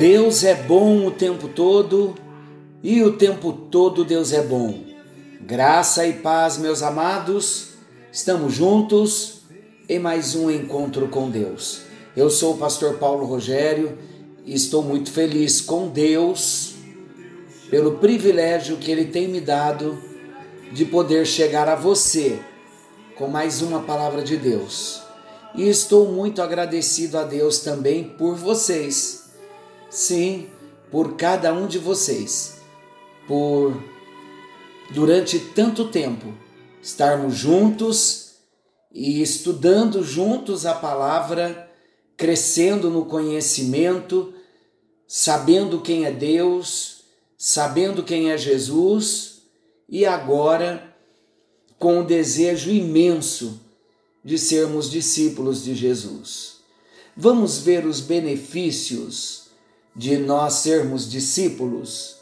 Deus é bom o tempo todo e o tempo todo Deus é bom. Graça e paz, meus amados, estamos juntos em mais um encontro com Deus. Eu sou o pastor Paulo Rogério e estou muito feliz com Deus pelo privilégio que Ele tem me dado de poder chegar a você com mais uma palavra de Deus. E estou muito agradecido a Deus também por vocês. Sim, por cada um de vocês. Por durante tanto tempo estarmos juntos e estudando juntos a palavra, crescendo no conhecimento, sabendo quem é Deus, sabendo quem é Jesus e agora com o desejo imenso de sermos discípulos de Jesus. Vamos ver os benefícios de nós sermos discípulos,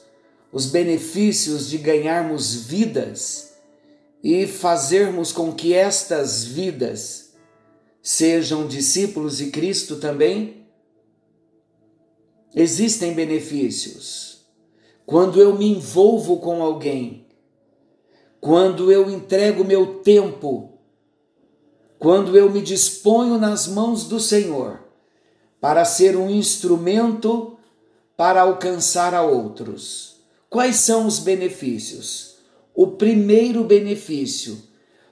os benefícios de ganharmos vidas e fazermos com que estas vidas sejam discípulos de Cristo também? Existem benefícios. Quando eu me envolvo com alguém, quando eu entrego meu tempo, quando eu me disponho nas mãos do Senhor para ser um instrumento para alcançar a outros. Quais são os benefícios? O primeiro benefício,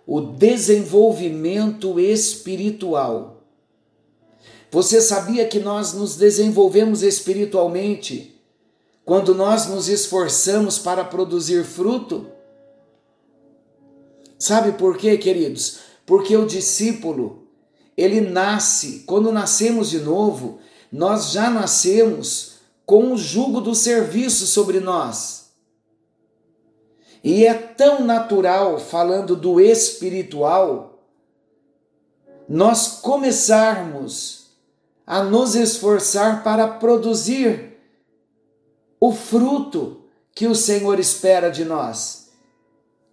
o desenvolvimento espiritual. Você sabia que nós nos desenvolvemos espiritualmente quando nós nos esforçamos para produzir fruto? Sabe por quê, queridos? Porque o discípulo, ele nasce, quando nascemos de novo, nós já nascemos com o jugo do serviço sobre nós. E é tão natural, falando do espiritual, nós começarmos a nos esforçar para produzir o fruto que o Senhor espera de nós.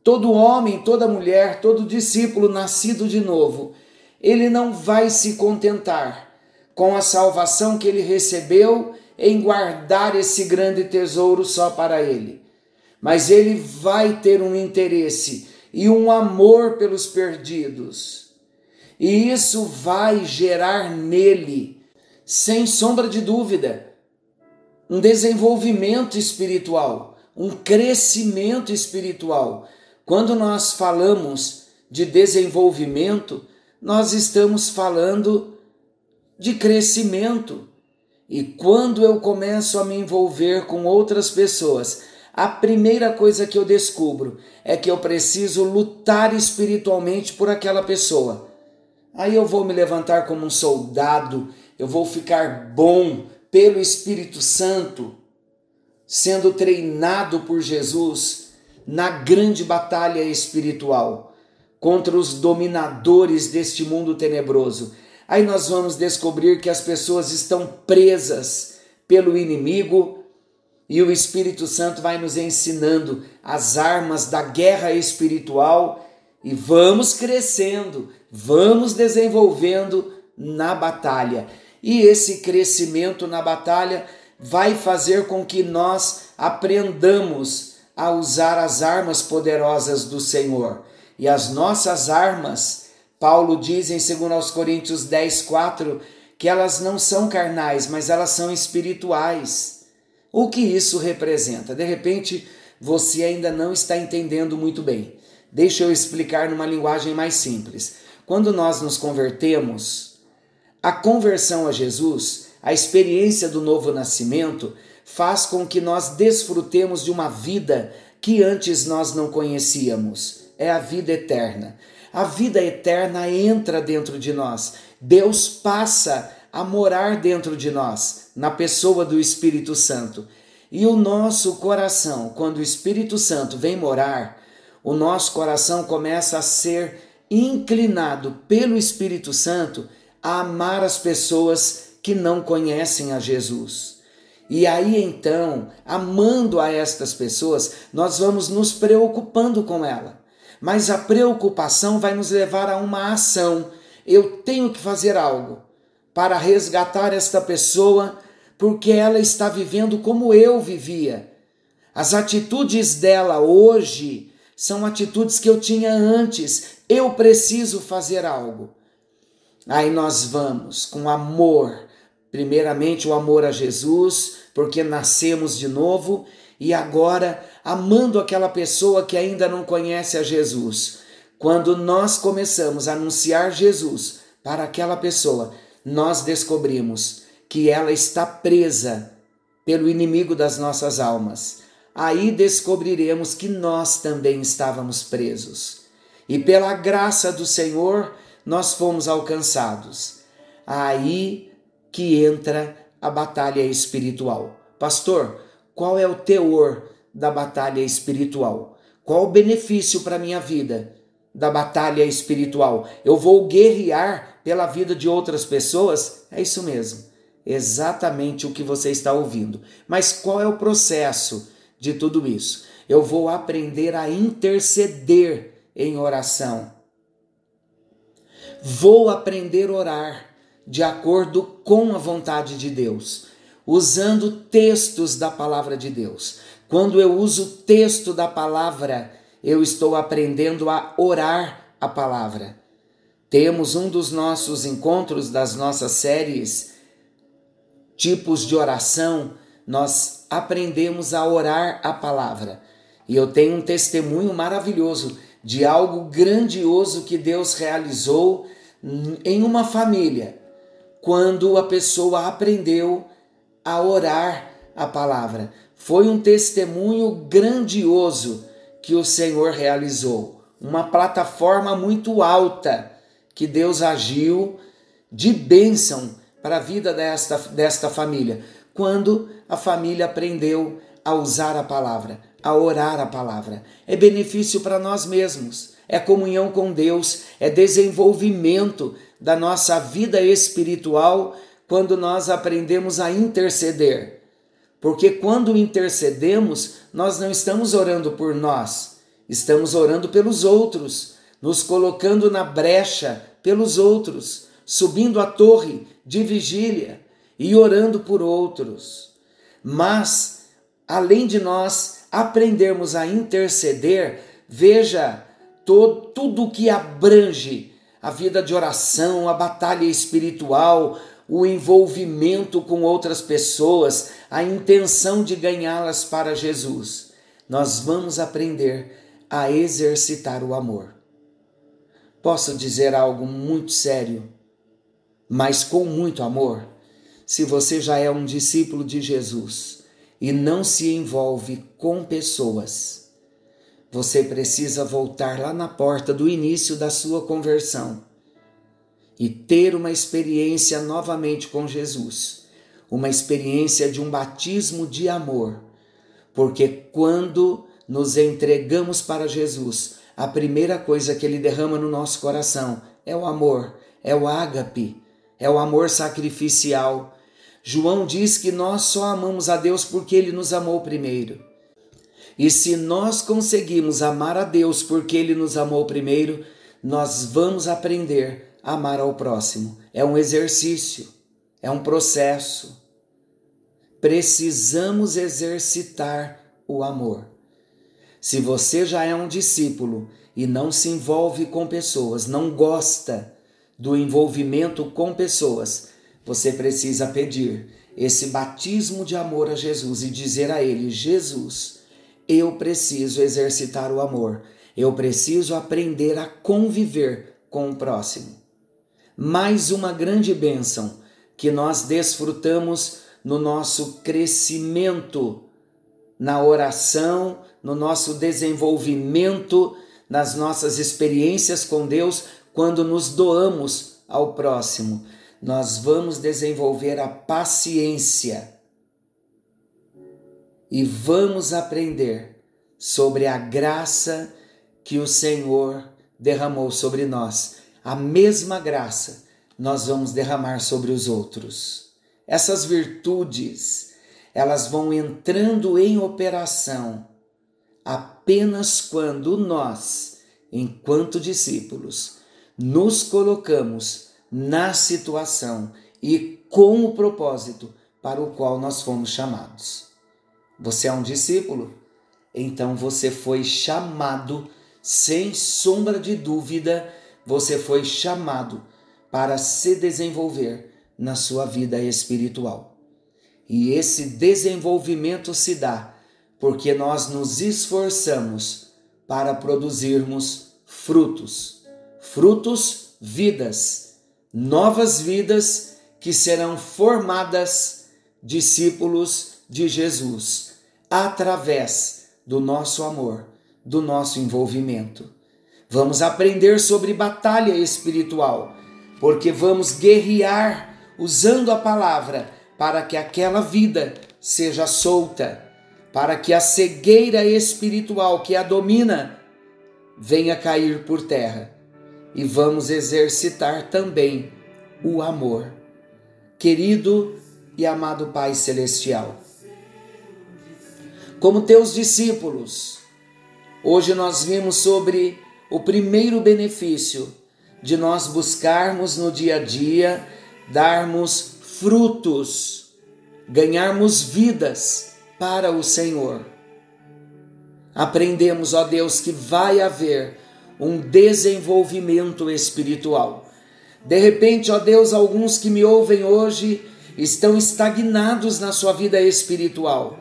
Todo homem, toda mulher, todo discípulo nascido de novo, ele não vai se contentar com a salvação que ele recebeu em guardar esse grande tesouro só para ele. Mas ele vai ter um interesse e um amor pelos perdidos. E isso vai gerar nele, sem sombra de dúvida, um desenvolvimento espiritual, um crescimento espiritual. Quando nós falamos de desenvolvimento, nós estamos falando de crescimento. E quando eu começo a me envolver com outras pessoas, a primeira coisa que eu descubro é que eu preciso lutar espiritualmente por aquela pessoa. Aí eu vou me levantar como um soldado, eu vou ficar bom pelo Espírito Santo, sendo treinado por Jesus na grande batalha espiritual contra os dominadores deste mundo tenebroso. Aí nós vamos descobrir que as pessoas estão presas pelo inimigo e o Espírito Santo vai nos ensinando as armas da guerra espiritual e vamos crescendo, vamos desenvolvendo na batalha. E esse crescimento na batalha vai fazer com que nós aprendamos a usar as armas poderosas do Senhor. E as nossas armas, Paulo diz em 2 Coríntios 10, 4, que elas não são carnais, mas elas são espirituais. O que isso representa? De repente, você ainda não está entendendo muito bem. Deixa eu explicar numa linguagem mais simples. Quando nós nos convertemos, a conversão a Jesus, a experiência do novo nascimento, faz com que nós desfrutemos de uma vida que antes nós não conhecíamos. É a vida eterna. A vida eterna entra dentro de nós. Deus passa a morar dentro de nós, na pessoa do Espírito Santo. E o nosso coração, quando o Espírito Santo vem morar, o nosso coração começa a ser inclinado pelo Espírito Santo a amar as pessoas que não conhecem a Jesus. E aí então, amando a estas pessoas, nós vamos nos preocupando com ela. Mas a preocupação vai nos levar a uma ação. Eu tenho que fazer algo para resgatar esta pessoa, porque ela está vivendo como eu vivia. As atitudes dela hoje são atitudes que eu tinha antes. Eu preciso fazer algo. Aí nós vamos com amor, primeiramente o amor a Jesus, porque nascemos de novo, e agora amando aquela pessoa que ainda não conhece a Jesus. Quando nós começamos a anunciar Jesus para aquela pessoa, nós descobrimos que ela está presa pelo inimigo das nossas almas. Aí descobriremos que nós também estávamos presos. E pela graça do Senhor, nós fomos alcançados. Aí que entra a batalha espiritual. Pastor, qual é o teor da batalha espiritual? Qual o benefício para a minha vida da batalha espiritual? Eu vou guerrear pela vida de outras pessoas? É isso mesmo. Exatamente o que você está ouvindo. Mas qual é o processo de tudo isso? Eu vou aprender a interceder em oração. Vou aprender a orar de acordo com a vontade de Deus, usando textos da palavra de Deus. Quando eu uso o texto da palavra, eu estou aprendendo a orar a palavra. Temos um dos nossos encontros das nossas séries tipos de oração, nós aprendemos a orar a palavra. E eu tenho um testemunho maravilhoso de algo grandioso que Deus realizou em uma família quando a pessoa aprendeu a orar a palavra. Foi um testemunho grandioso que o Senhor realizou, uma plataforma muito alta que Deus agiu de bênção para a vida desta, desta família, quando a família aprendeu a usar a palavra, a orar a palavra. É benefício para nós mesmos, é comunhão com Deus, é desenvolvimento da nossa vida espiritual quando nós aprendemos a interceder. Porque quando intercedemos, nós não estamos orando por nós, estamos orando pelos outros, nos colocando na brecha pelos outros, subindo a torre de vigília e orando por outros. Mas, além de nós aprendermos a interceder, veja todo, tudo que abrange a vida de oração, a batalha espiritual, o envolvimento com outras pessoas, a intenção de ganhá-las para Jesus. Nós vamos aprender a exercitar o amor. Posso dizer algo muito sério, mas com muito amor? Se você já é um discípulo de Jesus e não se envolve com pessoas, você precisa voltar lá na porta do início da sua conversão e ter uma experiência novamente com Jesus, uma experiência de um batismo de amor, porque quando nos entregamos para Jesus, a primeira coisa que ele derrama no nosso coração é o amor, é o ágape, é o amor sacrificial. João diz que nós só amamos a Deus porque ele nos amou primeiro. E se nós conseguimos amar a Deus porque Ele nos amou primeiro, nós vamos aprender amar ao próximo. É um exercício, é um processo. Precisamos exercitar o amor. Se você já é um discípulo e não se envolve com pessoas, não gosta do envolvimento com pessoas, você precisa pedir esse batismo de amor a Jesus e dizer a Ele: Jesus, eu preciso exercitar o amor. Eu preciso aprender a conviver com o próximo. Mais uma grande bênção que nós desfrutamos no nosso crescimento na oração, no nosso desenvolvimento, nas nossas experiências com Deus, quando nos doamos ao próximo. Nós vamos desenvolver a paciência e vamos aprender sobre a graça que o Senhor derramou sobre nós. A mesma graça, nós vamos derramar sobre os outros. Essas virtudes, elas vão entrando em operação apenas quando nós, enquanto discípulos, nos colocamos na situação e com o propósito para o qual nós fomos chamados. Você é um discípulo? Então você foi chamado, sem sombra de dúvida, você foi chamado para se desenvolver na sua vida espiritual. E esse desenvolvimento se dá porque nós nos esforçamos para produzirmos frutos, frutos, vidas, novas vidas que serão formadas discípulos de Jesus através do nosso amor, do nosso envolvimento. Vamos aprender sobre batalha espiritual porque vamos guerrear usando a palavra para que aquela vida seja solta, para que a cegueira espiritual que a domina venha cair por terra. E vamos exercitar também o amor. Querido e amado Pai Celestial, como teus discípulos, hoje nós vimos sobre o primeiro benefício de nós buscarmos no dia a dia darmos frutos, ganharmos vidas para o Senhor. Aprendemos, ó Deus, que vai haver um desenvolvimento espiritual. De repente, ó Deus, alguns que me ouvem hoje estão estagnados na sua vida espiritual.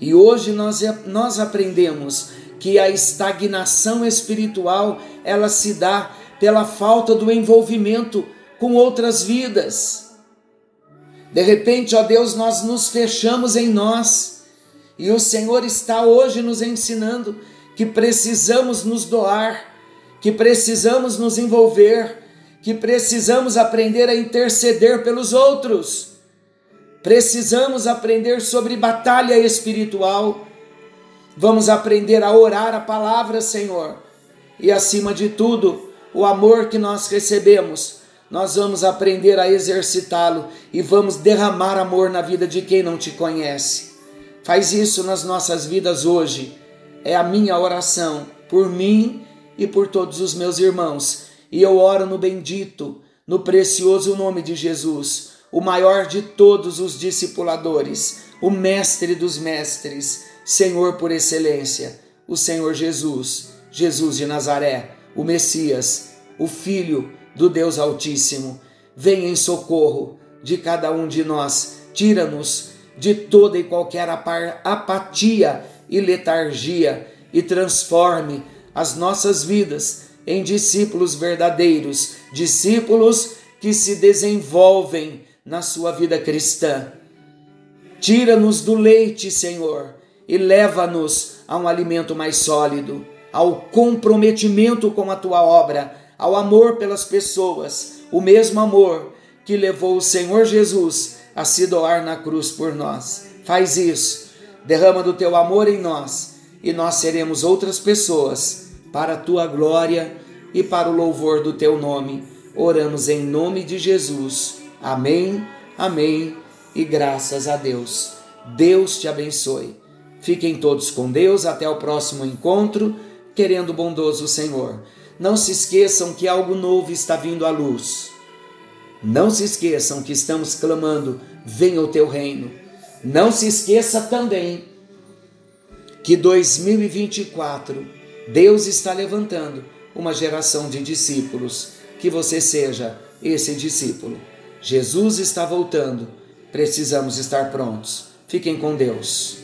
E hoje nós, nós aprendemos que a estagnação espiritual ela se dá pela falta do envolvimento com outras vidas. De repente, ó Deus, nós nos fechamos em nós e o Senhor está hoje nos ensinando que precisamos nos doar, que precisamos nos envolver, que precisamos aprender a interceder pelos outros. Precisamos aprender sobre batalha espiritual. Vamos aprender a orar a palavra, Senhor. E acima de tudo, o amor que nós recebemos, nós vamos aprender a exercitá-lo e vamos derramar amor na vida de quem não te conhece. Faz isso nas nossas vidas hoje. É a minha oração por mim e por todos os meus irmãos. E eu oro no bendito, no precioso nome de Jesus, o maior de todos os discipuladores, o mestre dos mestres, Senhor por excelência, o Senhor Jesus, Jesus de Nazaré o Messias, o Filho do Deus Altíssimo. Vem em socorro de cada um de nós, tira-nos de toda e qualquer apatia e letargia e transforme as nossas vidas em discípulos verdadeiros, discípulos que se desenvolvem na sua vida cristã. Tira-nos do leite, Senhor, e leva-nos a um alimento mais sólido ao comprometimento com a tua obra, ao amor pelas pessoas, o mesmo amor que levou o Senhor Jesus a se doar na cruz por nós. Faz isso, derrama do teu amor em nós e nós seremos outras pessoas para a tua glória e para o louvor do teu nome. Oramos em nome de Jesus. Amém, amém e graças a Deus. Deus te abençoe. Fiquem todos com Deus. Até o próximo encontro querendo o bondoso Senhor. Não se esqueçam que algo novo está vindo à luz. Não se esqueçam que estamos clamando: venha o teu reino. Não se esqueça também que 2024 Deus está levantando uma geração de discípulos. Que você seja esse discípulo. Jesus está voltando. Precisamos estar prontos. Fiquem com Deus.